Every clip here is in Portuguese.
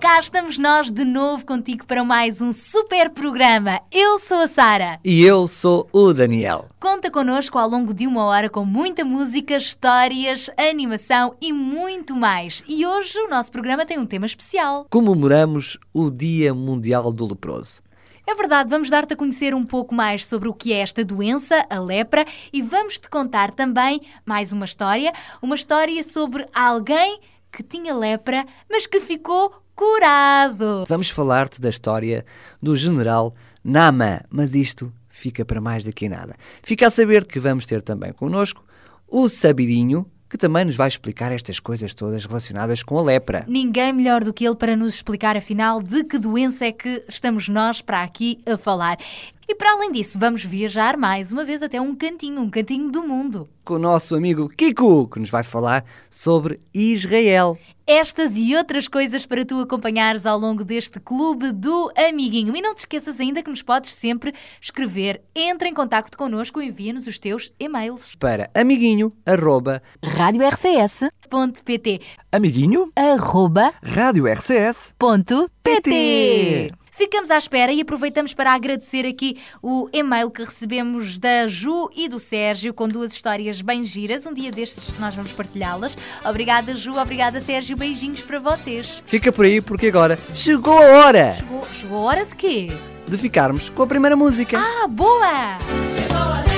Cá estamos nós de novo contigo para mais um super programa. Eu sou a Sara. E eu sou o Daniel. Conta connosco ao longo de uma hora com muita música, histórias, animação e muito mais. E hoje o nosso programa tem um tema especial. Comemoramos o Dia Mundial do Leproso. É verdade, vamos dar-te a conhecer um pouco mais sobre o que é esta doença, a lepra, e vamos-te contar também mais uma história, uma história sobre alguém que tinha lepra, mas que ficou curado. Vamos falar-te da história do general Nama, mas isto fica para mais daqui a nada. Fica a saber que vamos ter também connosco o Sabidinho, que também nos vai explicar estas coisas todas relacionadas com a lepra. Ninguém melhor do que ele para nos explicar, afinal, de que doença é que estamos nós para aqui a falar. E para além disso, vamos viajar mais uma vez até um cantinho, um cantinho do mundo. Com o nosso amigo Kiko, que nos vai falar sobre Israel. Estas e outras coisas para tu acompanhares ao longo deste clube do amiguinho. E não te esqueças ainda que nos podes sempre escrever. Entra em contato connosco e envia-nos os teus e-mails. Para amiguinho, arroba, Rádio amiguinho, rádio. Ficamos à espera e aproveitamos para agradecer aqui o e-mail que recebemos da Ju e do Sérgio com duas histórias bem giras. Um dia destes nós vamos partilhá-las. Obrigada, Ju. Obrigada, Sérgio. Beijinhos para vocês. Fica por aí porque agora chegou a hora Chegou, chegou a hora de quê? de ficarmos com a primeira música. Ah, boa! Chegou a vez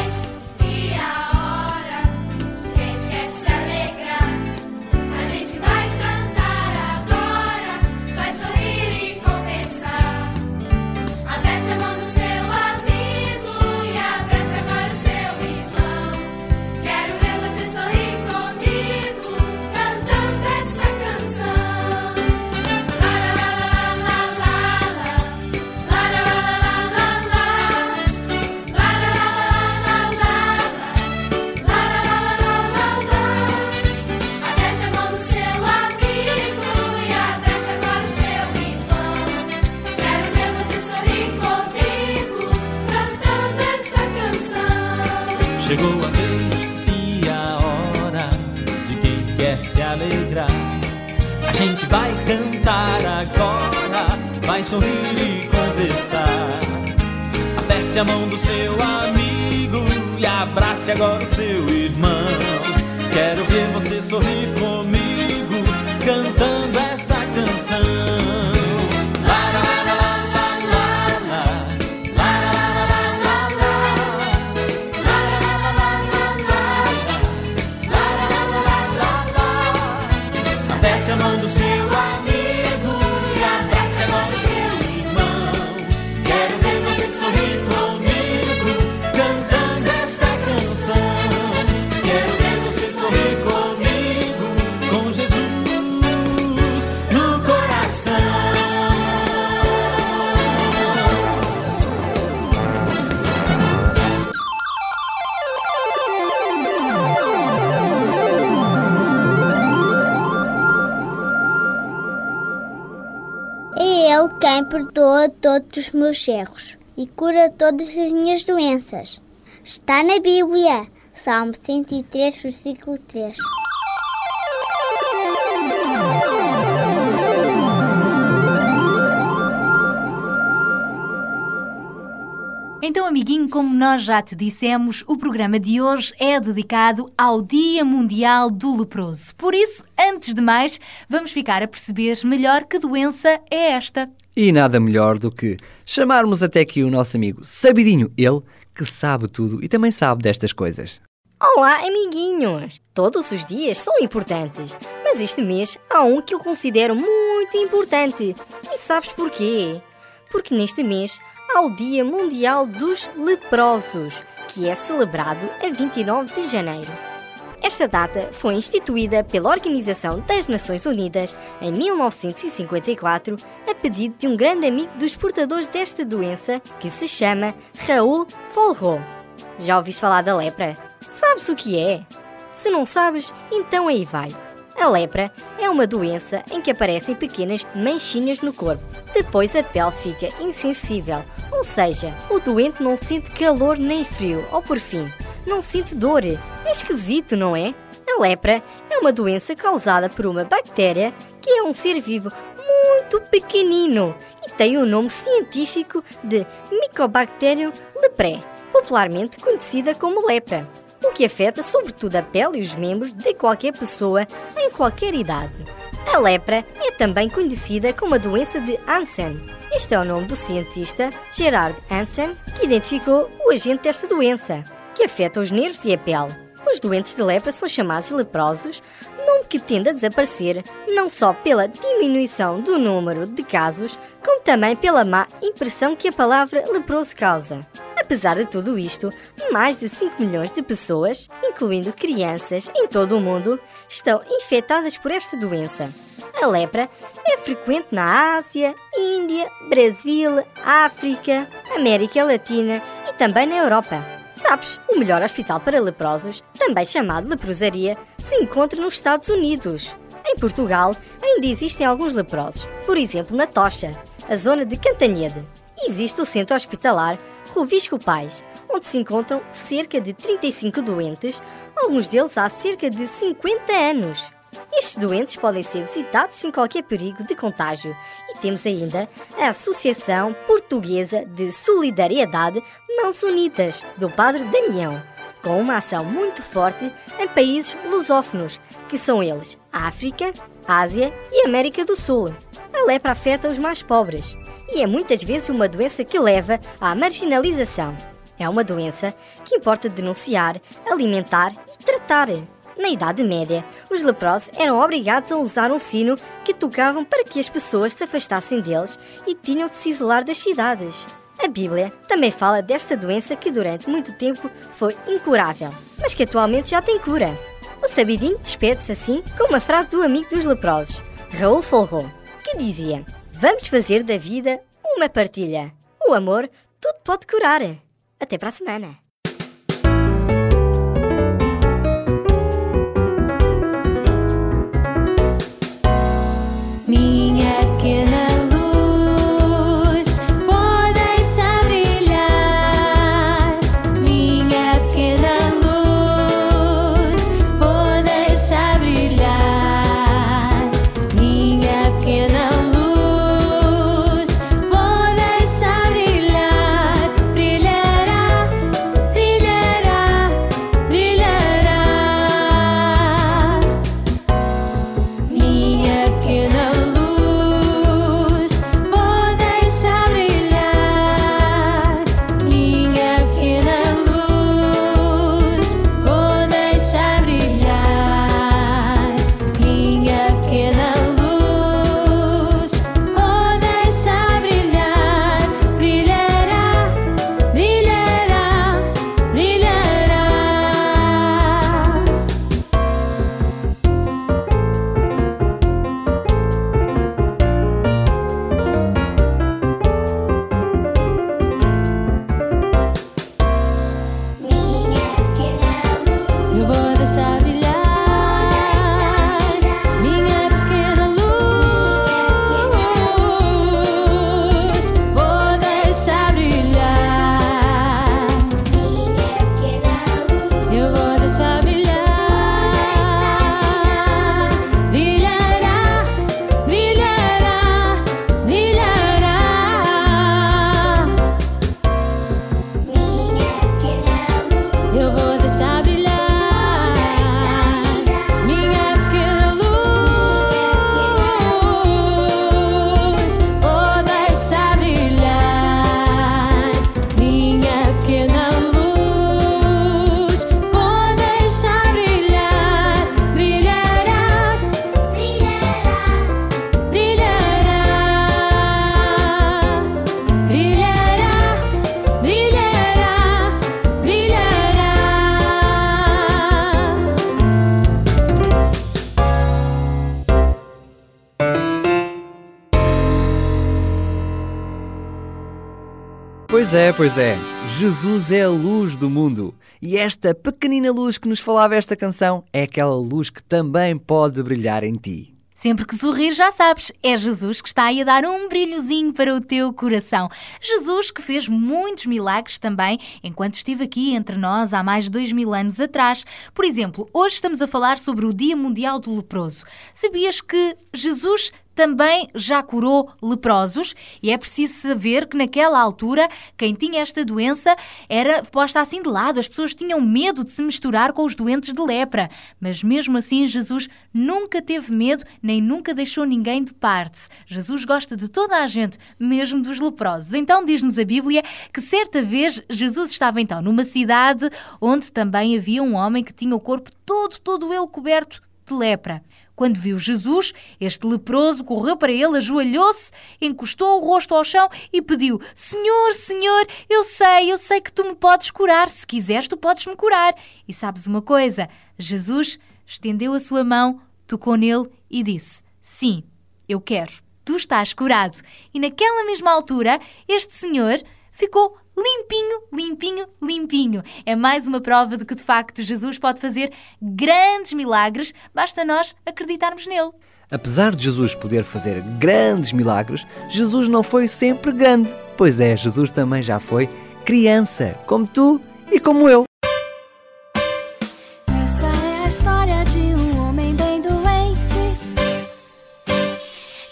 gente vai cantar agora, vai sorrir e conversar. Aperte a mão do seu amigo e abrace agora o seu irmão. Quero ver você sorrir comigo, cantando esta canção. Todos os meus erros e cura todas as minhas doenças. Está na Bíblia, Salmo 103, versículo 3. Então, amiguinho, como nós já te dissemos, o programa de hoje é dedicado ao Dia Mundial do Leproso. Por isso, antes de mais, vamos ficar a perceber melhor que doença é esta. E nada melhor do que chamarmos até aqui o nosso amigo Sabidinho, ele que sabe tudo e também sabe destas coisas. Olá, amiguinhos! Todos os dias são importantes, mas este mês há um que eu considero muito importante. E sabes porquê? Porque neste mês ao Dia Mundial dos Leprosos, que é celebrado a 29 de janeiro. Esta data foi instituída pela Organização das Nações Unidas em 1954 a pedido de um grande amigo dos portadores desta doença que se chama Raul Folro. Já ouviste falar da lepra? Sabes o que é? Se não sabes, então aí vai. A lepra é uma doença em que aparecem pequenas manchinhas no corpo. Depois a pele fica insensível, ou seja, o doente não sente calor nem frio, ou por fim, não sente dor. É esquisito, não é? A lepra é uma doença causada por uma bactéria que é um ser vivo muito pequenino e tem o nome científico de Mycobacterium leprae, popularmente conhecida como lepra, o que afeta sobretudo a pele e os membros de qualquer pessoa em qualquer idade. A lepra é também conhecida como a doença de Hansen. Este é o nome do cientista Gerard Hansen que identificou o agente desta doença, que afeta os nervos e a pele. Os doentes de lepra são chamados leprosos, nome que tende a desaparecer não só pela diminuição do número de casos, como também pela má impressão que a palavra leproso causa. Apesar de tudo isto, mais de 5 milhões de pessoas, incluindo crianças em todo o mundo, estão infectadas por esta doença. A lepra é frequente na Ásia, Índia, Brasil, África, América Latina e também na Europa. Sabes, o melhor hospital para leprosos, também chamado leprosaria, se encontra nos Estados Unidos. Em Portugal, ainda existem alguns leprosos, por exemplo na Tocha, a zona de Cantanhede. Existe o centro hospitalar Rovisco Pais, onde se encontram cerca de 35 doentes, alguns deles há cerca de 50 anos. Estes doentes podem ser visitados sem qualquer perigo de contágio. E temos ainda a Associação Portuguesa de Solidariedade Mãos Unidas, do Padre Damião, com uma ação muito forte em países lusófonos, que são eles África, Ásia e América do Sul. A lepra afeta os mais pobres e é muitas vezes uma doença que leva à marginalização. É uma doença que importa denunciar, alimentar e tratar. Na Idade Média, os leprosos eram obrigados a usar um sino que tocavam para que as pessoas se afastassem deles e tinham de se isolar das cidades. A Bíblia também fala desta doença que durante muito tempo foi incurável, mas que atualmente já tem cura. O Sabidinho despede-se assim com uma frase do amigo dos leprosos, Raul Folro, que dizia: Vamos fazer da vida uma partilha. O amor tudo pode curar. Até para a semana. You. Pois é, pois é. Jesus é a luz do mundo. E esta pequenina luz que nos falava esta canção é aquela luz que também pode brilhar em ti. Sempre que sorrir, já sabes, é Jesus que está aí a dar um brilhozinho para o teu coração. Jesus que fez muitos milagres também enquanto esteve aqui entre nós há mais de dois mil anos atrás. Por exemplo, hoje estamos a falar sobre o Dia Mundial do Leproso. Sabias que Jesus também já curou leprosos e é preciso saber que naquela altura quem tinha esta doença era posta assim de lado, as pessoas tinham medo de se misturar com os doentes de lepra, mas mesmo assim Jesus nunca teve medo nem nunca deixou ninguém de parte. Jesus gosta de toda a gente, mesmo dos leprosos. Então diz-nos a Bíblia que certa vez Jesus estava então numa cidade onde também havia um homem que tinha o corpo todo, todo ele coberto de lepra. Quando viu Jesus, este leproso correu para ele, ajoelhou-se, encostou o rosto ao chão e pediu: Senhor, Senhor, eu sei, eu sei que tu me podes curar. Se quiseres, tu podes me curar. E sabes uma coisa? Jesus estendeu a sua mão, tocou nele e disse: Sim, eu quero. Tu estás curado. E naquela mesma altura, este senhor ficou limpinho, limpinho, limpinho. É mais uma prova de que, de facto, Jesus pode fazer grandes milagres, basta nós acreditarmos nele. Apesar de Jesus poder fazer grandes milagres, Jesus não foi sempre grande. Pois é, Jesus também já foi criança, como tu e como eu. Essa é a história de um homem bem doente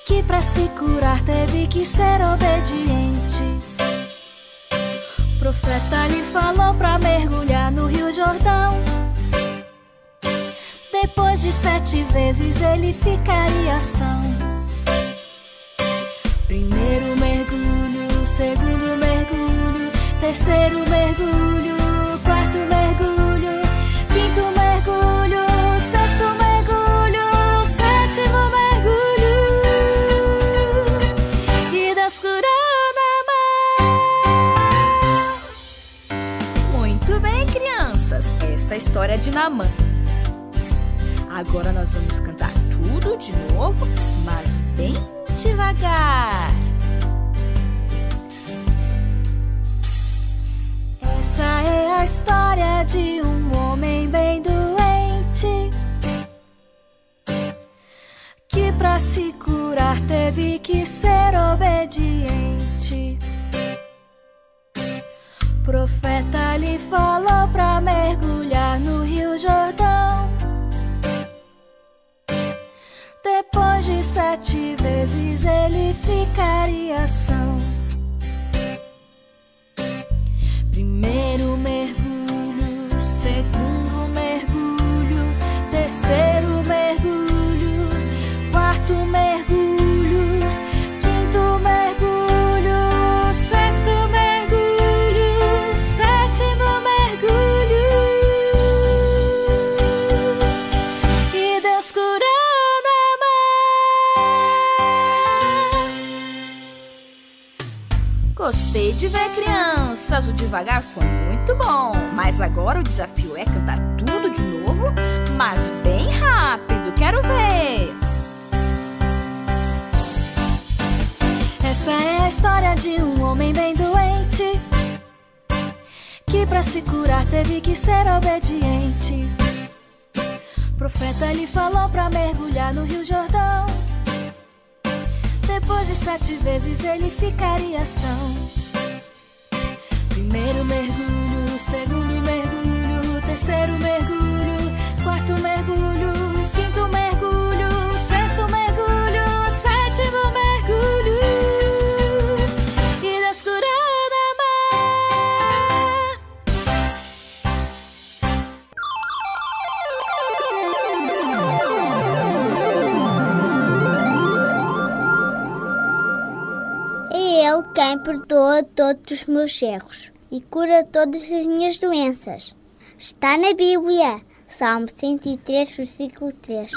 que para se curar teve que ser obediente. Profeta lhe falou para mergulhar no Rio Jordão. Depois de sete vezes ele ficaria são. Primeiro mergulho, segundo mergulho, terceiro mergulho, a história de Naamã. Agora nós vamos cantar tudo de novo, mas bem devagar. Essa é a história de um homem bem doente que para se curar teve que ser obediente. Profeta lhe falou para sete vezes ele ficaria são. O devagar foi muito bom. Mas agora o desafio é cantar tudo de novo, mas bem rápido. Quero ver. Essa é a história de um homem bem doente que para se curar teve que ser obediente. Profeta lhe falou para mergulhar no Rio Jordão. Depois de sete vezes ele ficaria são. Primeiro mergulho, todos os meus erros e cura todas as minhas doenças. Está na Bíblia, Salmo 103, versículo 3.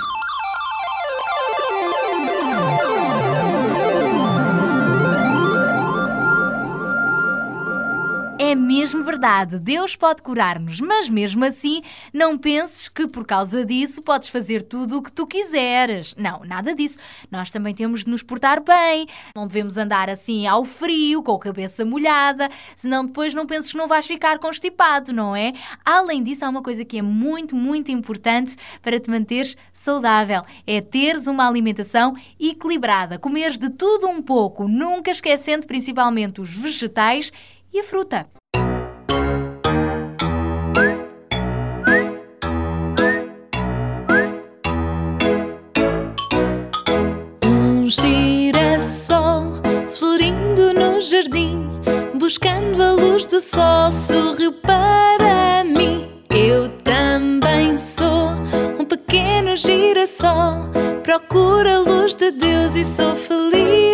É mesmo verdade. Deus pode curar-nos, mas mesmo assim, não penses que por causa disso podes fazer tudo o que tu quiseres. Não, nada disso. Nós também temos de nos portar bem. Não devemos andar assim ao frio, com a cabeça molhada, senão depois não penses que não vais ficar constipado, não é? Além disso, há uma coisa que é muito, muito importante para te manteres saudável: é teres uma alimentação equilibrada, comeres de tudo um pouco, nunca esquecendo principalmente os vegetais e a fruta. Um girassol florindo no jardim, buscando a luz do sol, sorriu para mim. Eu também sou um pequeno girassol, procuro a luz de Deus e sou feliz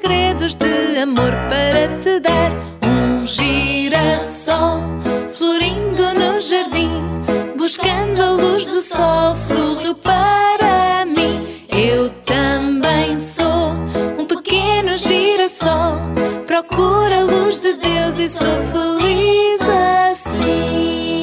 segredos de amor para te dar. Um girassol florindo no jardim, buscando a luz do sol, sorriu para mim. Eu também sou um pequeno girassol, procuro a luz de Deus e sou feliz assim.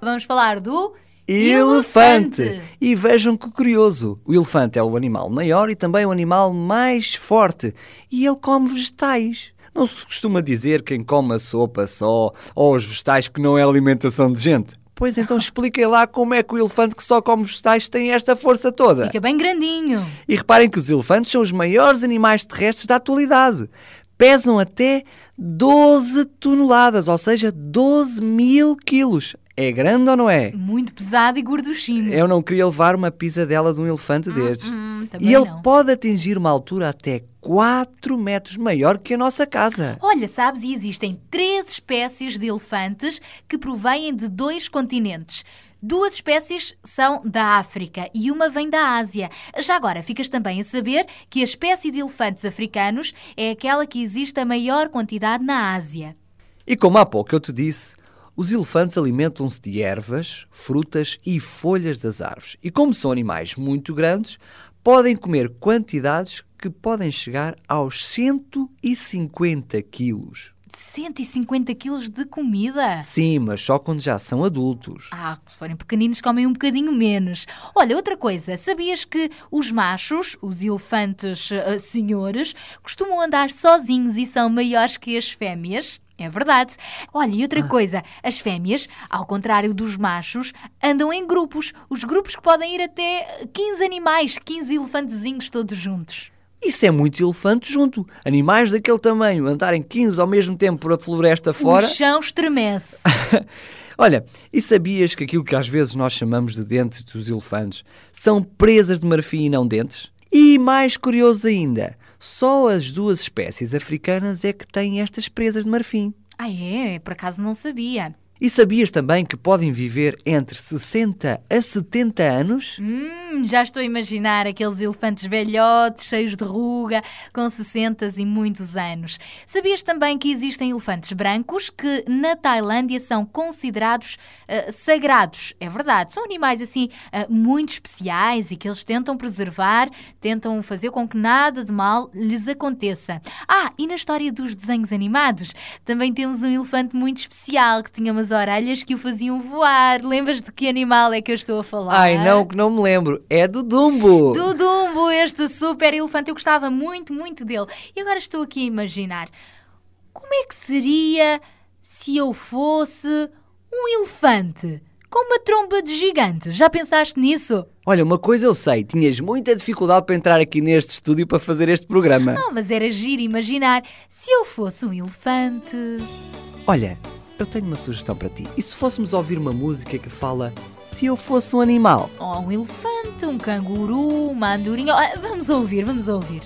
Vamos falar do Elefante! E vejam que curioso: o elefante é o animal maior e também o animal mais forte. E ele come vegetais. Não se costuma dizer quem come a sopa só ou os vegetais que não é alimentação de gente. Pois então expliquem lá como é que o elefante que só come vegetais tem esta força toda. Fica bem grandinho. E reparem que os elefantes são os maiores animais terrestres da atualidade. Pesam até 12 toneladas, ou seja, 12 mil quilos. É grande ou não é? Muito pesado e gorduchinho. Eu não queria levar uma pisadela de um elefante destes. hum, e ele não. pode atingir uma altura até 4 metros maior que a nossa casa. Olha, sabes, e existem três espécies de elefantes que provêm de dois continentes. Duas espécies são da África e uma vem da Ásia. Já agora, ficas também a saber que a espécie de elefantes africanos é aquela que existe a maior quantidade na Ásia. E como há pouco eu te disse, os elefantes alimentam-se de ervas, frutas e folhas das árvores. E como são animais muito grandes, podem comer quantidades que podem chegar aos 150 quilos. 150 quilos de comida. Sim, mas só quando já são adultos. Ah, se forem pequeninos, comem um bocadinho menos. Olha, outra coisa, sabias que os machos, os elefantes ah, senhores, costumam andar sozinhos e são maiores que as fêmeas? É verdade. Olha, e outra coisa, as fêmeas, ao contrário dos machos, andam em grupos. Os grupos que podem ir até 15 animais, 15 elefantezinhos todos juntos. Isso é muito elefante junto. Animais daquele tamanho andarem 15 ao mesmo tempo por a floresta fora. O chão estremece. Olha, e sabias que aquilo que às vezes nós chamamos de dentes dos elefantes são presas de marfim e não dentes? E mais curioso ainda, só as duas espécies africanas é que têm estas presas de marfim. Ah, é? Por acaso não sabia. E sabias também que podem viver entre 60 a 70 anos? Hum, já estou a imaginar aqueles elefantes velhotes, cheios de ruga, com 60 e muitos anos. Sabias também que existem elefantes brancos que na Tailândia são considerados ah, sagrados? É verdade, são animais assim ah, muito especiais e que eles tentam preservar, tentam fazer com que nada de mal lhes aconteça. Ah, e na história dos desenhos animados, também temos um elefante muito especial que tinha umas orelhas que o faziam voar. Lembras de que animal é que eu estou a falar? Ai, não, que não me lembro. É do Dumbo. Do Dumbo, este super elefante. Eu gostava muito, muito dele. E agora estou aqui a imaginar como é que seria se eu fosse um elefante com uma tromba de gigante. Já pensaste nisso? Olha, uma coisa eu sei, tinhas muita dificuldade para entrar aqui neste estúdio para fazer este programa. Não, mas era giro imaginar se eu fosse um elefante. Olha, eu tenho uma sugestão para ti. E se fôssemos ouvir uma música que fala se eu fosse um animal? Ou um elefante, um canguru, uma andorinha. Vamos ouvir, vamos ouvir.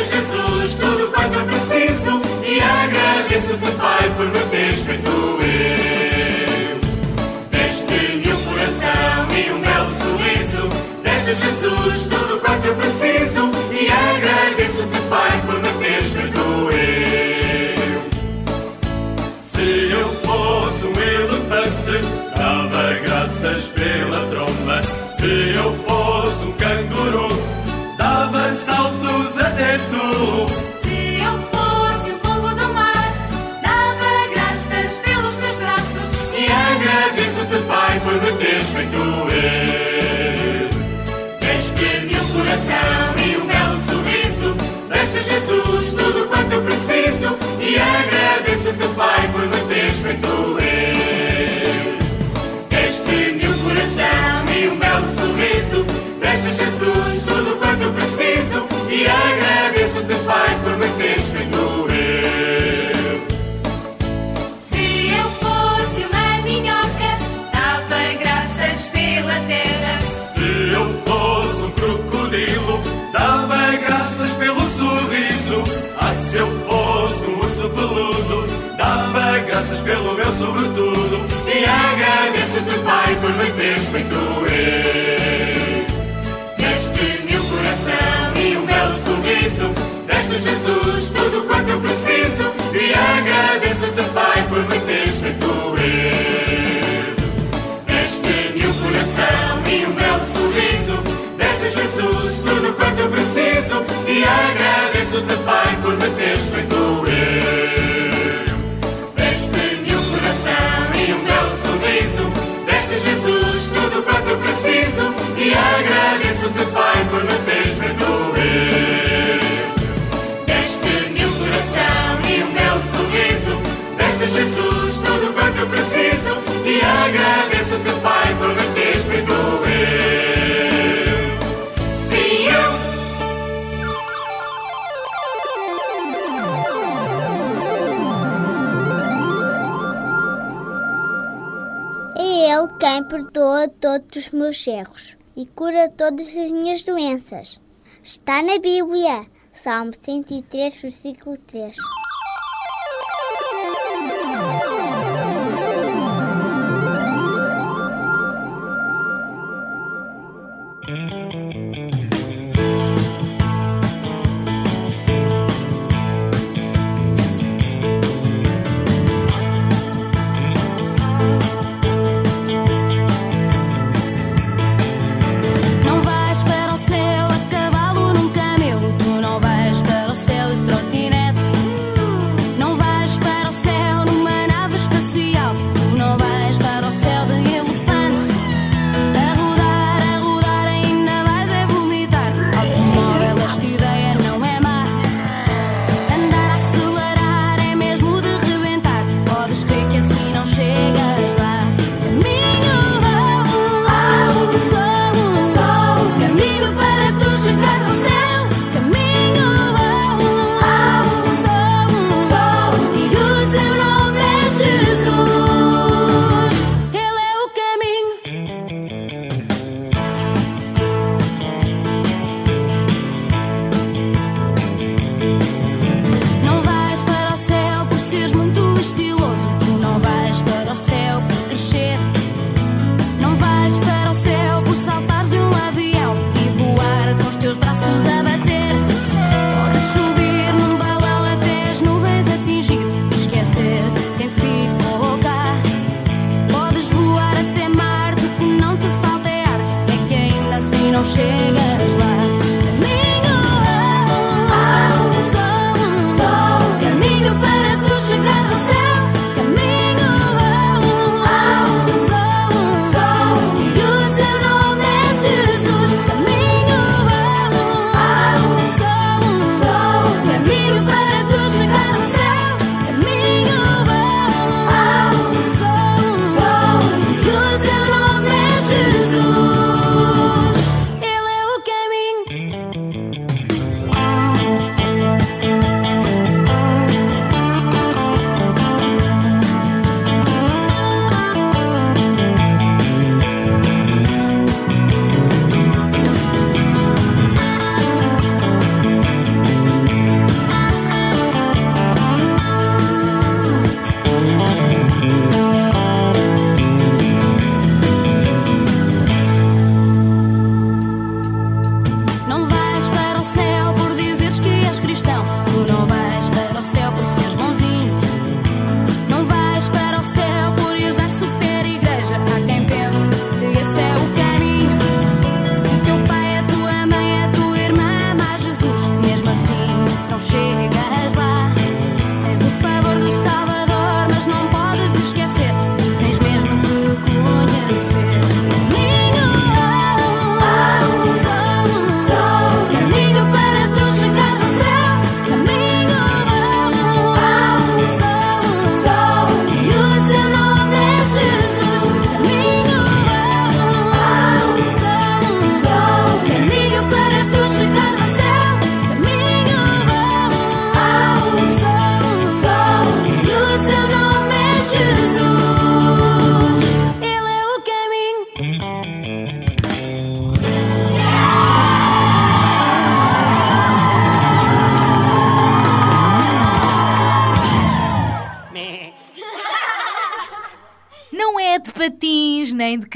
Agradeço, Jesus, tudo quanto eu preciso e agradeço-te, Pai, por me teres feito eu. Deste-me um coração e o meu sorriso. Deste, Jesus, tudo quanto eu preciso e agradeço-te, Pai, por me teres feito eu. Se eu fosse um elefante, dava graças pela tromba. Se eu fosse um canguru, saltos até tu. Se eu fosse um pombo do mar, dava graças pelos meus braços. E agradeço-te, Pai, por me teres feito eu. Deste-me o coração e um belo sorriso. Deste Jesus tudo quanto eu preciso. E agradeço-te, Pai, por me teres feito eu. Deste-me Jesus tudo quanto preciso. E agradeço-te, Pai, por me teres feito eu. Se eu fosse uma minhoca, dava graças pela terra. Se eu fosse um crocodilo, dava graças pelo sorriso. Ah, se eu fosse um urso peludo, dava graças pelo meu sobretudo. E agradeço-te, Pai, por me teres feito eu. Deste-me o coração e um belo sorriso. Deste Jesus tudo quanto eu preciso. E agradeço-te, Pai, por me teres feito eu. Deste-me o coração e um belo sorriso. Deste Jesus tudo quanto eu preciso. E agradeço-te, Pai, por me teres feito eu. Deste-me Deste Jesus tudo quanto eu preciso. E agradeço-te, Pai, por me teres feito eu. Deste-me o coração e um belo sorriso. Deste Jesus tudo quanto eu preciso. E agradeço-te, Pai, por me teres feito eu. Ele quem perdoa todos os meus erros e cura todas as minhas doenças. Está na Bíblia, Salmo 103, versículo 3.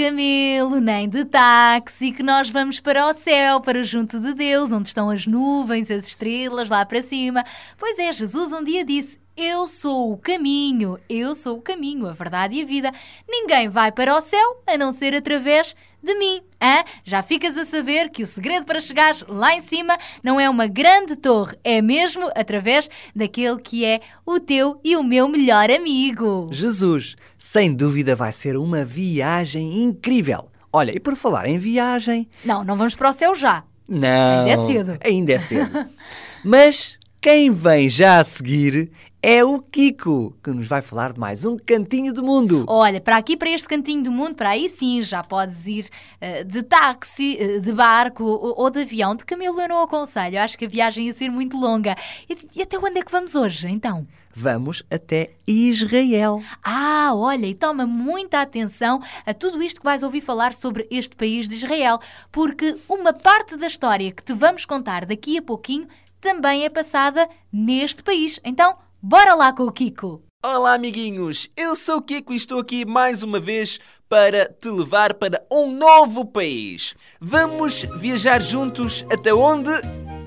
Camelo, nem de táxi que nós vamos para o céu, para junto de Deus, onde estão as nuvens, as estrelas lá para cima. Pois é, Jesus um dia disse: eu sou o caminho, eu sou o caminho, a verdade e a vida. Ninguém vai para o céu a não ser através de mim. Hã? Já ficas a saber que o segredo para chegares lá em cima não é uma grande torre, é mesmo através daquele que é o teu e o meu melhor amigo. Jesus, sem dúvida vai ser uma viagem incrível. Olha, e por falar em viagem, Não, não vamos para o céu já. não. Ainda é cedo. Ainda é cedo. Mas quem vem já a seguir é o Kiko, que nos vai falar de mais um cantinho do mundo. Olha, para aqui, para este cantinho do mundo, para aí sim, já podes ir eh, de táxi, eh, de barco ou, ou de avião. De camelo eu não aconselho, eu acho que a viagem ia ser muito longa. E, e até onde é que vamos hoje, então? Vamos até Israel. Ah, olha, e toma muita atenção a tudo isto que vais ouvir falar sobre este país de Israel, porque uma parte da história que te vamos contar daqui a pouquinho também é passada neste país. Então, bora lá com o Kiko! Olá, amiguinhos! Eu sou o Kiko e estou aqui mais uma vez para te levar para um novo país. Vamos viajar juntos até onde?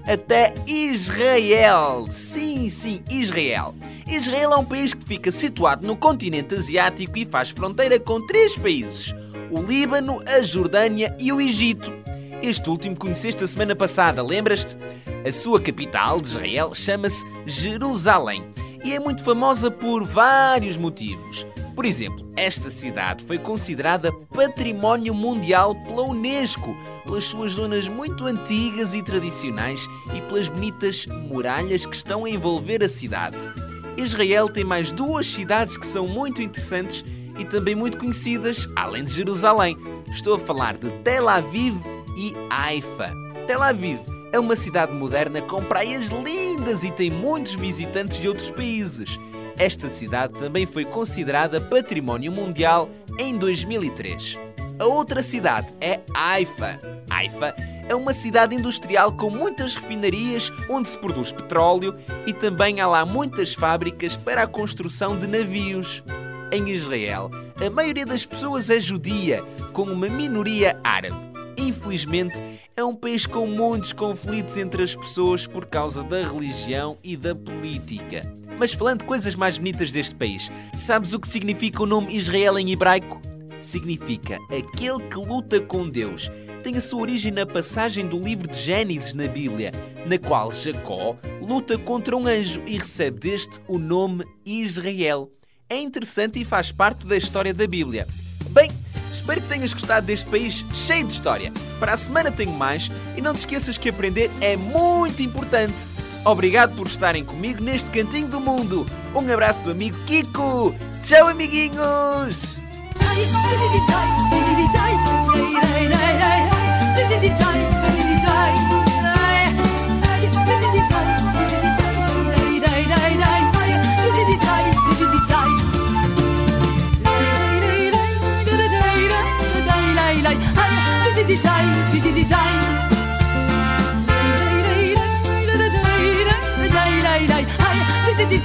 Até Israel. Sim, sim, Israel. Israel é um país que fica situado no continente asiático e faz fronteira com três países: o Líbano, a Jordânia e o Egito. Este último conheceste a semana passada, lembras-te? A sua capital de Israel chama-se Jerusalém e é muito famosa por vários motivos. Por exemplo, esta cidade foi considerada Património Mundial pela Unesco, pelas suas zonas muito antigas e tradicionais e pelas bonitas muralhas que estão a envolver a cidade. Israel tem mais duas cidades que são muito interessantes e também muito conhecidas, além de Jerusalém. Estou a falar de Tel Aviv e Haifa. Tel Aviv é uma cidade moderna com praias lindas e tem muitos visitantes de outros países. Esta cidade também foi considerada Património Mundial em 2003. A outra cidade é Haifa. Haifa é uma cidade industrial com muitas refinarias onde se produz petróleo e também há lá muitas fábricas para a construção de navios. Em Israel, a maioria das pessoas é judia, com uma minoria árabe. Infelizmente, é um país com muitos conflitos entre as pessoas por causa da religião e da política. Mas falando de coisas mais bonitas deste país, sabes o que significa o nome Israel em hebraico? Significa aquele que luta com Deus. Tem a sua origem na passagem do livro de Gênesis na Bíblia, na qual Jacó luta contra um anjo e recebe deste o nome Israel. É interessante e faz parte da história da Bíblia. Bem, espero que tenhas gostado deste país cheio de história. Para a semana tenho mais e não te esqueças que aprender é muito importante. Obrigado por estarem comigo neste cantinho do mundo. Um abraço do amigo Kiko. Tchau, amiguinhos!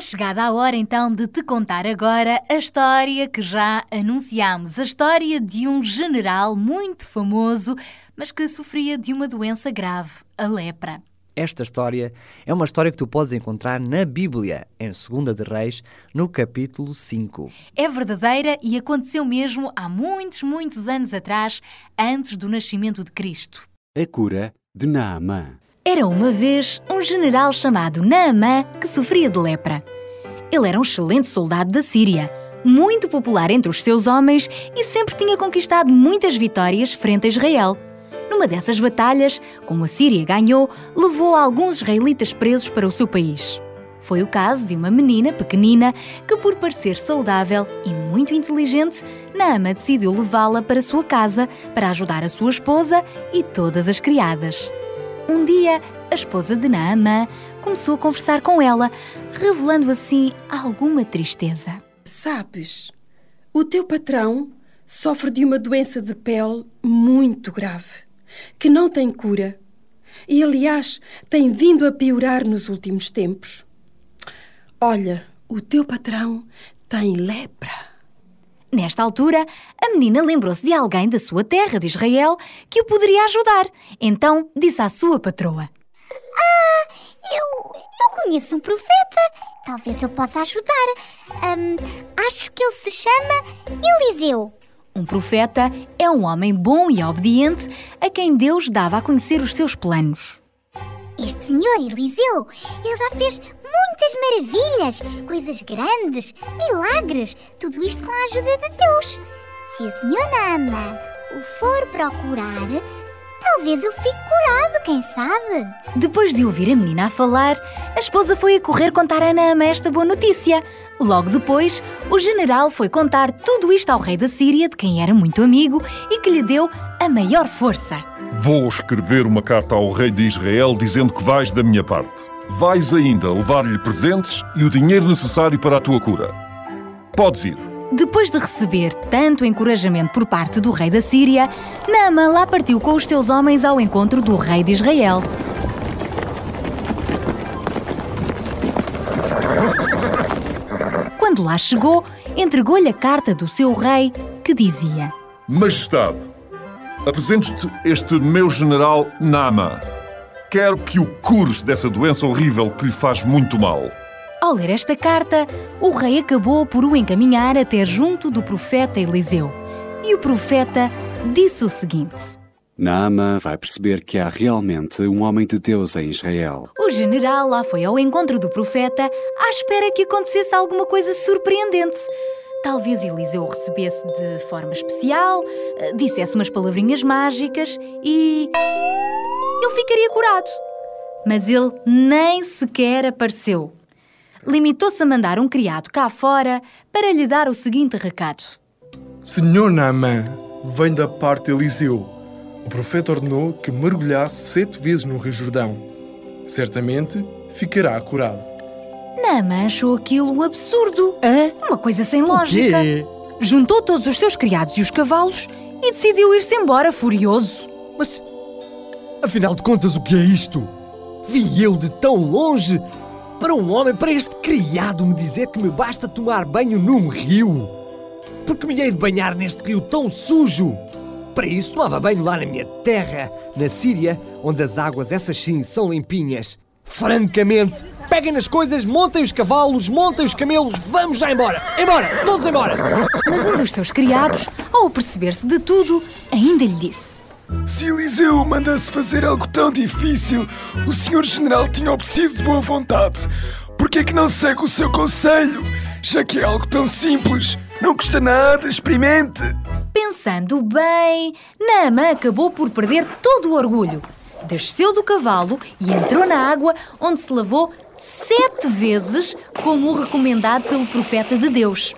chegada a hora então de te contar agora a história que já anunciámos. A história de um general muito famoso, mas que sofria de uma doença grave, a lepra. Esta história é uma história que tu podes encontrar na Bíblia, em 2 de Reis, no capítulo 5. É verdadeira e aconteceu mesmo há muitos, muitos anos atrás, antes do nascimento de Cristo. A cura de Naamã. Era uma vez um general chamado Naamã que sofria de lepra. Ele era um excelente soldado da Síria, muito popular entre os seus homens e sempre tinha conquistado muitas vitórias frente a Israel. Numa dessas batalhas, como a Síria ganhou, levou alguns israelitas presos para o seu país. Foi o caso de uma menina pequenina que, por parecer saudável e muito inteligente, Naama decidiu levá-la para sua casa para ajudar a sua esposa e todas as criadas. Um dia, a esposa de Naamã começou a conversar com ela, revelando assim alguma tristeza. Sabes, o teu patrão sofre de uma doença de pele muito grave, que não tem cura e, aliás, tem vindo a piorar nos últimos tempos. Olha, o teu patrão tem lepra. Nesta altura, a menina lembrou-se de alguém da sua terra de Israel que o poderia ajudar. Então disse à sua patroa: Ah, eu, eu conheço um profeta. Talvez ele possa ajudar. Ahm, acho que ele se chama Eliseu. Um profeta é um homem bom e obediente a quem Deus dava a conhecer os seus planos. Este senhor Eliseu, ele já fez muitas maravilhas, coisas grandes, milagres, tudo isto com a ajuda de Deus. Se a senhora ama o for procurar, talvez ele fique curado, quem sabe? Depois de ouvir a menina a falar, a esposa foi a correr contar a Naamã esta boa notícia. Logo depois, o general foi contar tudo isto ao rei da Síria, de quem era muito amigo e que lhe deu a maior força. Vou escrever uma carta ao rei de Israel dizendo que vais da minha parte. Vais ainda levar-lhe presentes e o dinheiro necessário para a tua cura. Podes ir. Depois de receber tanto encorajamento por parte do rei da Síria, Naamã lá partiu com os seus homens ao encontro do rei de Israel. Quando lá chegou, entregou-lhe a carta do seu rei que dizia: Majestade, apresento-te este meu general Nama. Quero que o cures dessa doença horrível que lhe faz muito mal. Ao ler esta carta, o rei acabou por o encaminhar até junto do profeta Eliseu. E o profeta disse o seguinte: Naamã vai perceber que há realmente um homem de Deus em Israel. O general lá foi ao encontro do profeta à espera que acontecesse alguma coisa surpreendente. Talvez Eliseu o recebesse de forma especial, dissesse umas palavrinhas mágicas e. ele ficaria curado. Mas ele nem sequer apareceu. Limitou-se a mandar um criado cá fora para lhe dar o seguinte recado: Senhor Naamã, vem da parte de Eliseu. O profeta ordenou que mergulhasse sete vezes no Rio Jordão. Certamente ficará curado. Naamã achou aquilo um absurdo. Uma coisa sem lógica. Juntou todos os seus criados e os cavalos e decidiu ir-se embora furioso. Mas, afinal de contas, o que é isto? Vi eu de tão longe para um homem, para este criado me dizer que me basta tomar banho num rio. Porque me hei de banhar neste rio tão sujo. Para isso tomava banho lá na minha terra, na Síria, onde as águas, essas sim, são limpinhas. Francamente, peguem nas coisas, montem os cavalos, montem os camelos, vamos já embora! Embora! Todos embora! Mas um dos seus criados, ao perceber-se de tudo, ainda lhe disse: Se Eliseu mandasse fazer algo tão difícil, o senhor general tinha obedecido de boa vontade. Por que é que não segue o seu conselho? Já que é algo tão simples, não custa nada, experimente. Pensando bem, Naamã acabou por perder todo o orgulho. Desceu do cavalo e entrou na água, onde se lavou sete vezes, como o recomendado pelo profeta de Deus.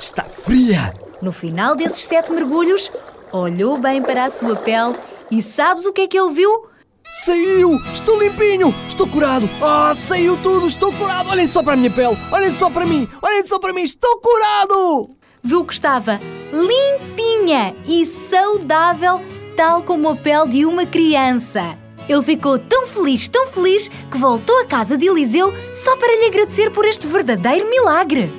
Está fria! No final desses sete mergulhos, olhou bem para a sua pele e sabes o que é que ele viu? Saiu! Estou limpinho! Estou curado! Ah, saiu tudo! Estou curado! Olhem só para a minha pele! Olhem só para mim! Olhem só para mim! Estou curado! Viu que estava limpinha e saudável, tal como a pele de uma criança. Ele ficou tão feliz, tão feliz, que voltou à casa de Eliseu só para lhe agradecer por este verdadeiro milagre.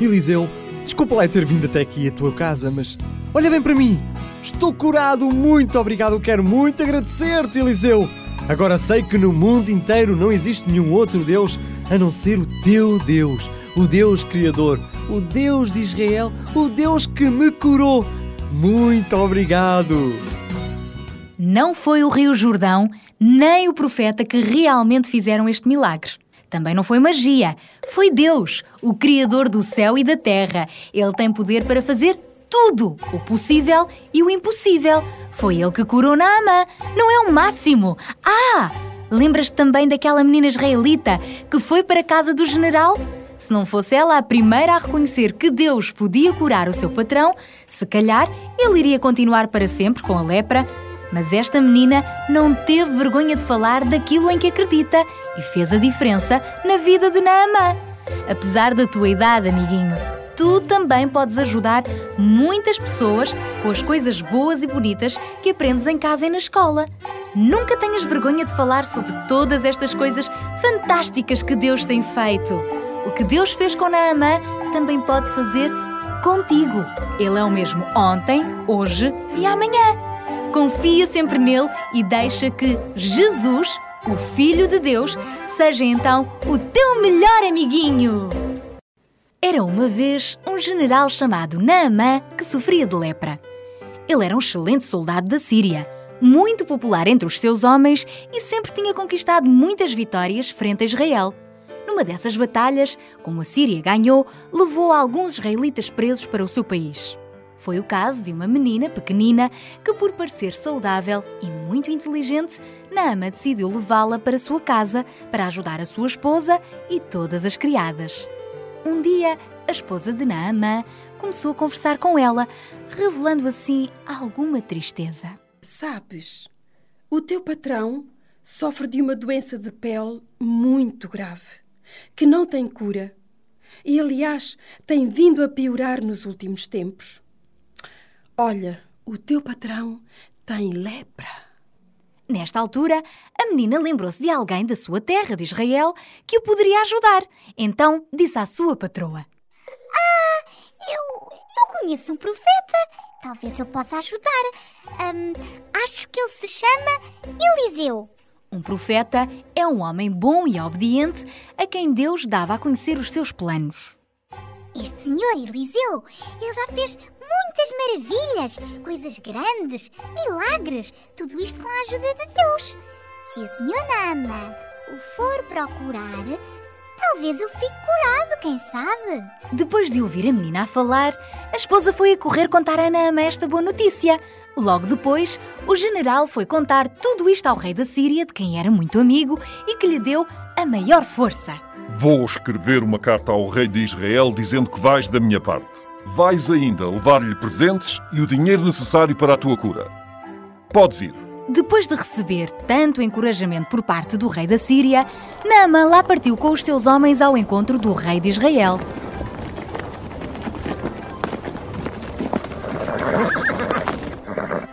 Eliseu, desculpa lá ter vindo até aqui à tua casa, mas olha bem para mim. Estou curado, muito obrigado. Quero muito agradecer-te, Eliseu. Agora sei que no mundo inteiro não existe nenhum outro Deus a não ser o teu Deus, o Deus Criador, o Deus de Israel, o Deus que me curou. Muito obrigado. Não foi o Rio Jordão nem o profeta que realmente fizeram este milagre. Também não foi magia, foi Deus, o Criador do céu e da terra. Ele tem poder para fazer tudo, o possível e o impossível. Foi ele que curou Naamã, não é o máximo. Ah! Lembras-te também daquela menina israelita que foi para a casa do general? Se não fosse ela a primeira a reconhecer que Deus podia curar o seu patrão, se calhar ele iria continuar para sempre com a lepra. Mas esta menina não teve vergonha de falar daquilo em que acredita e fez a diferença na vida de Naamã. Apesar da tua idade, amiguinho, tu também podes ajudar muitas pessoas com as coisas boas e bonitas que aprendes em casa e na escola. Nunca tenhas vergonha de falar sobre todas estas coisas fantásticas que Deus tem feito. O que Deus fez com Naamã também pode fazer contigo. Ele é o mesmo ontem, hoje e amanhã. Confia sempre nele e deixa que Jesus, o Filho de Deus, seja então o teu melhor amiguinho. Era uma vez um general chamado Naamã que sofria de lepra. Ele era um excelente soldado da Síria, muito popular entre os seus homens e sempre tinha conquistado muitas vitórias frente a Israel. Numa dessas batalhas, como a Síria ganhou, levou alguns israelitas presos para o seu país. Foi o caso de uma menina pequenina que, por parecer saudável e muito inteligente, Naama decidiu levá-la para sua casa para ajudar a sua esposa e todas as criadas. Um dia, a esposa de Naamã começou a conversar com ela, revelando assim alguma tristeza. Sabes, o teu patrão sofre de uma doença de pele muito grave, que não tem cura e, aliás, tem vindo a piorar nos últimos tempos. Olha, o teu patrão tem lepra. Nesta altura, a menina lembrou-se de alguém da sua terra, de Israel, que o poderia ajudar. Então disse à sua patroa: Ah, eu, eu conheço um profeta. Talvez ele possa ajudar. Hum, acho que ele se chama Eliseu. Um profeta é um homem bom e obediente a quem Deus dava a conhecer os seus planos. Este senhor Eliseu, ele já fez muitas maravilhas, coisas grandes, milagres, tudo isto com a ajuda de Deus. Se o senhor Nama o for procurar, talvez ele fique curado, quem sabe? Depois de ouvir a menina a falar, a esposa foi a correr contar a Naamã esta boa notícia. Logo depois, o general foi contar tudo isto ao rei da Síria, de quem era muito amigo e que lhe deu a maior força. Vou escrever uma carta ao rei de Israel dizendo que vais da minha parte. Vais ainda levar-lhe presentes e o dinheiro necessário para a tua cura. Podes ir. Depois de receber tanto encorajamento por parte do rei da Síria, Naamã lá partiu com os seus homens ao encontro do rei de Israel.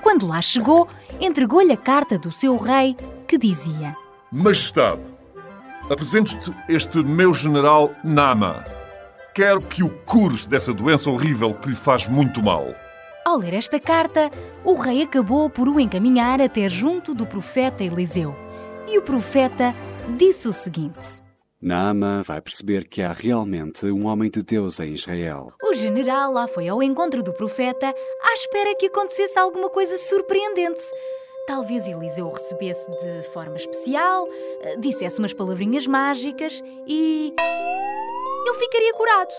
Quando lá chegou, entregou-lhe a carta do seu rei que dizia: Majestade, apresento-te este meu general Nama. Quero que o cures dessa doença horrível que lhe faz muito mal. Ao ler esta carta, o rei acabou por o encaminhar até junto do profeta Eliseu. E o profeta disse o seguinte: Naama vai perceber que há realmente um homem de Deus em Israel. O general lá foi ao encontro do profeta à espera que acontecesse alguma coisa surpreendente. Talvez Eliseu o recebesse de forma especial, dissesse umas palavrinhas mágicas e. ele ficaria curado.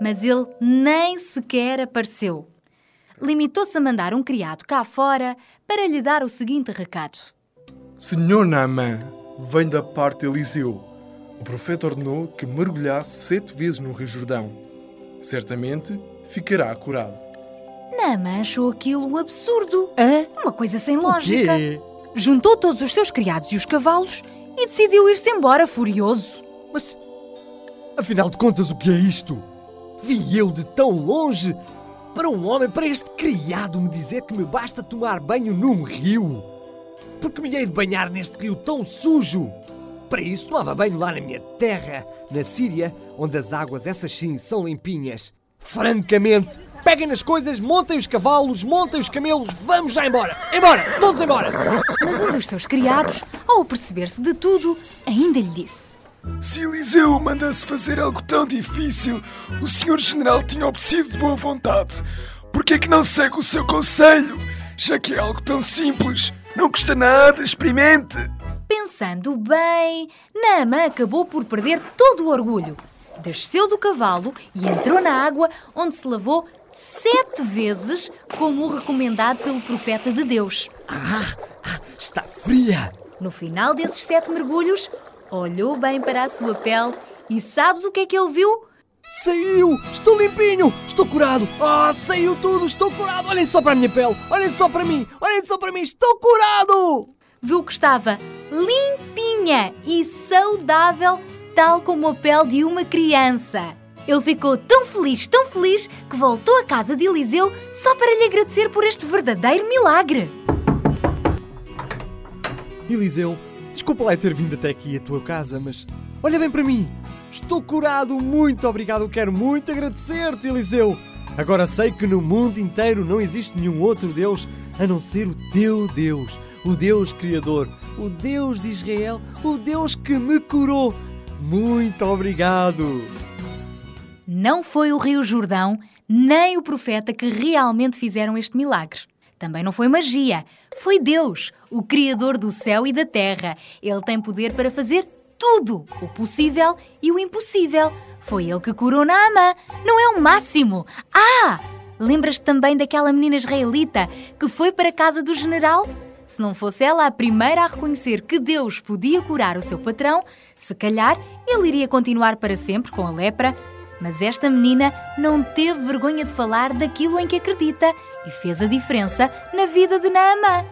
Mas ele nem sequer apareceu. Limitou-se a mandar um criado cá fora para lhe dar o seguinte recado: Senhor Naamã, vem da parte de Eliseu. O profeta ordenou que mergulhasse sete vezes no Rio Jordão. Certamente ficará curado. Naamã achou aquilo um absurdo. Uma coisa sem lógica. quê? Juntou todos os seus criados e os cavalos e decidiu ir-se embora furioso. Afinal de contas, o que é isto? Vi eu de tão longe para um homem, para este criado me dizer que me basta tomar banho num rio? Porque me hei de banhar neste rio tão sujo? Para isso tomava banho lá na minha terra, na Síria, onde as águas essas sim são limpinhas. Francamente, peguem nas coisas, montem os cavalos, montem os camelos, vamos já embora! Embora! Todos embora! Mas um dos seus criados, ao perceber-se de tudo, ainda lhe disse: Se Eliseu mandasse fazer algo tão difícil, o senhor general tinha obedecido de boa vontade. Por que é que não segue o seu conselho? Já que é algo tão simples, não custa nada, experimente. Pensando bem, Naamã acabou por perder todo o orgulho. Desceu do cavalo e entrou na água, onde se lavou sete vezes, como o recomendado pelo profeta de Deus. Está fria! No final desses sete mergulhos, olhou bem para a sua pele e sabes o que é que ele viu? Saiu! Estou limpinho! Estou curado! Ah, saiu tudo! Estou curado! Olhem só para a minha pele! Olhem só para mim! Olhem só para mim! Estou curado! Viu que estava limpinha e saudável, tal como a pele de uma criança. Ele ficou tão feliz, tão feliz, que voltou à casa de Eliseu só para lhe agradecer por este verdadeiro milagre. Eliseu, desculpa lá ter vindo até aqui à tua casa, mas olha bem para mim. Estou curado, muito obrigado. Quero muito agradecer-te, Eliseu. Agora sei que no mundo inteiro não existe nenhum outro Deus a não ser o teu Deus, o Deus Criador, o Deus de Israel, o Deus que me curou. Muito obrigado. Não foi o Rio Jordão nem o profeta que realmente fizeram este milagre. Também não foi magia. Foi Deus, o Criador do céu e da terra. Ele tem poder para fazer tudo, o possível e o impossível. Foi ele que curou Naamã. Não é o máximo. Ah! Lembras-te também daquela menina israelita que foi para a casa do general? Se não fosse ela a primeira a reconhecer que Deus podia curar o seu patrão, se calhar ele iria continuar para sempre com a lepra. Mas esta menina não teve vergonha de falar daquilo em que acredita e fez a diferença na vida de Naamã.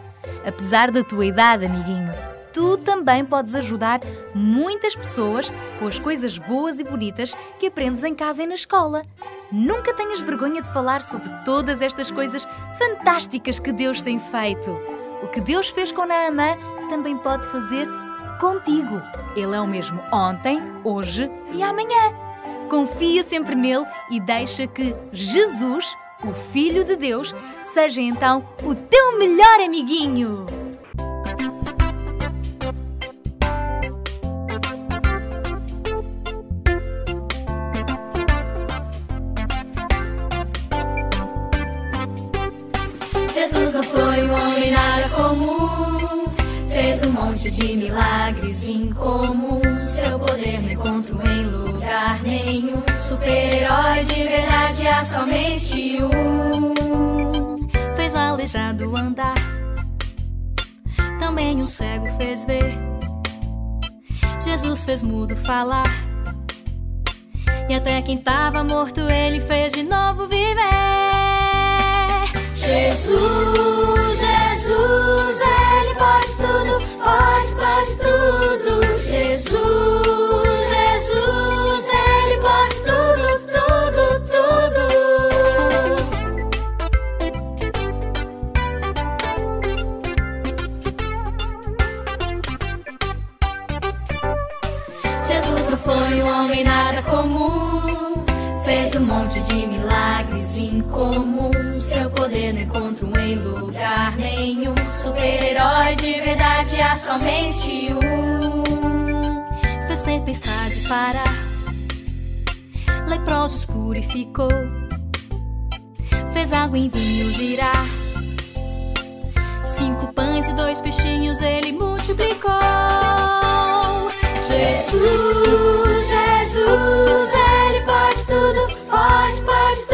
Apesar da tua idade, amiguinho, tu também podes ajudar muitas pessoas com as coisas boas e bonitas que aprendes em casa e na escola. Nunca tenhas vergonha de falar sobre todas estas coisas fantásticas que Deus tem feito. O que Deus fez com Naamã também pode fazer contigo. Ele é o mesmo ontem, hoje e amanhã. Confia sempre nele e deixa que Jesus, o Filho de Deus, seja então o teu melhor amiguinho. Um monte de milagres incomuns. Seu poder não encontro em lugar nenhum. Super-herói de verdade há somente um. Fez o aleijado andar, também um cego fez ver. Jesus fez mudo falar, e até quem tava morto ele fez de novo viver. Jesus, Jesus, Ele pode pode, pode tudo. Jesus, Jesus, Ele pode tudo, tudo, tudo. Jesus não foi um homem nada comum. Fez um monte de milagres incomuns. Encontro em lugar nenhum. Super-herói de verdade há somente um. Fez tempestade parar, leprosos purificou. Fez água em vinho virar. Cinco pães e dois peixinhos ele multiplicou. Jesus, Jesus, Ele pode tudo, pode, pode tudo.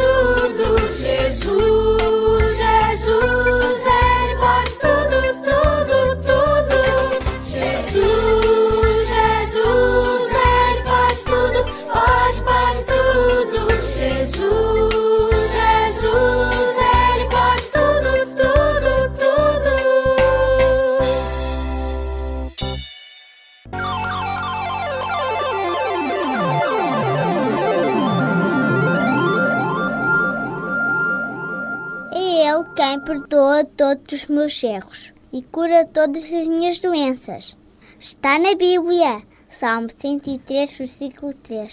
Meus erros e cura todas as minhas doenças. Está na Bíblia, Salmo 103, versículo 3.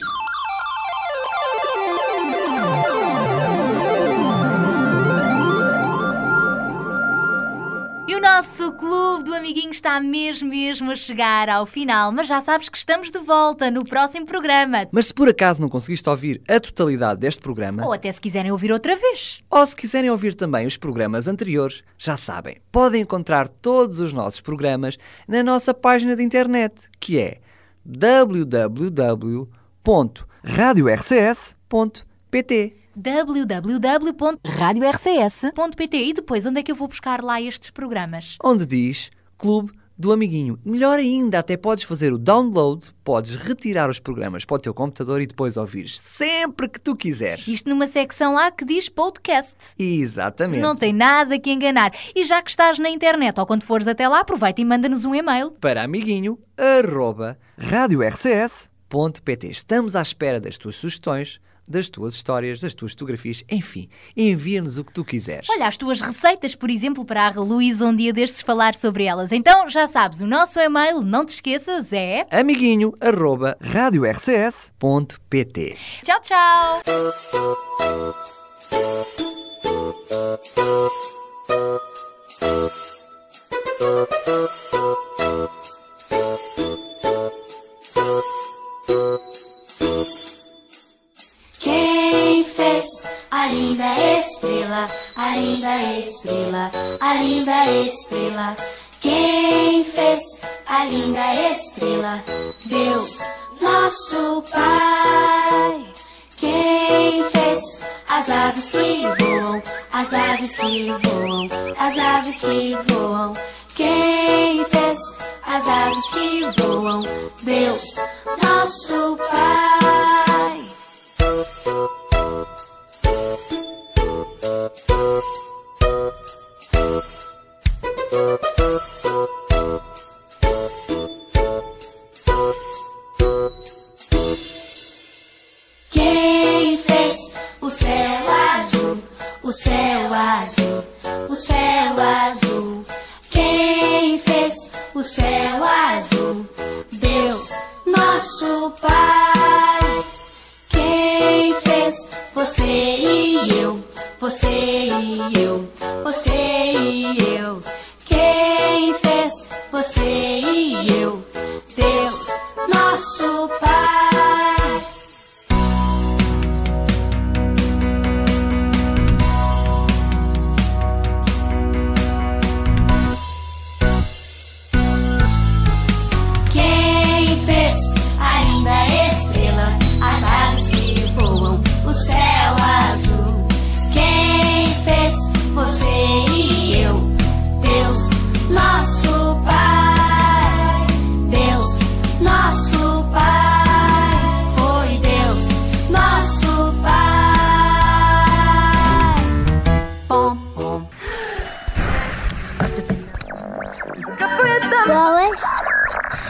Nosso clube do amiguinho está mesmo, mesmo a chegar ao final, mas já sabes que estamos de volta no próximo programa. Mas se por acaso não conseguiste ouvir a totalidade deste programa, Ou até se quiserem ouvir outra vez. ou se quiserem ouvir também os programas anteriores, já sabem, podem encontrar todos os nossos programas na nossa página de internet, que é www.radiorcs.pt. www.radiorcs.pt E depois, onde é que eu vou buscar lá estes programas? onde diz Clube do Amiguinho. Melhor ainda, até podes fazer o download, podes retirar os programas para o teu computador e depois ouvires sempre que tu quiseres. Isto numa secção lá que diz podcast. Exatamente. Não tem nada que enganar. E já que estás na internet ou quando fores até lá, aproveita e manda-nos um e-mail. Para amiguinho, arroba. Estamos à espera das tuas sugestões, das tuas histórias, das tuas fotografias, enfim, envia-nos o que tu quiseres. Olha, as tuas receitas, por exemplo, para a Luísa um dia destes falar sobre elas. Então, já sabes, o nosso e-mail, não te esqueças, é... Amiguinho, arroba, radiorcs.pt. Tchau, tchau! Quem a linda estrela, a linda estrela, a linda estrela? Quem fez a linda estrela? Deus, nosso Pai. Quem fez as aves que voam, as aves que voam, as aves que voam? Quem fez as aves que voam? Deus, nosso Pai. Quem fez o céu azul, o céu azul, o céu azul? Quem fez o céu azul? Deus, nosso Pai. Quem fez você e eu, você e eu, você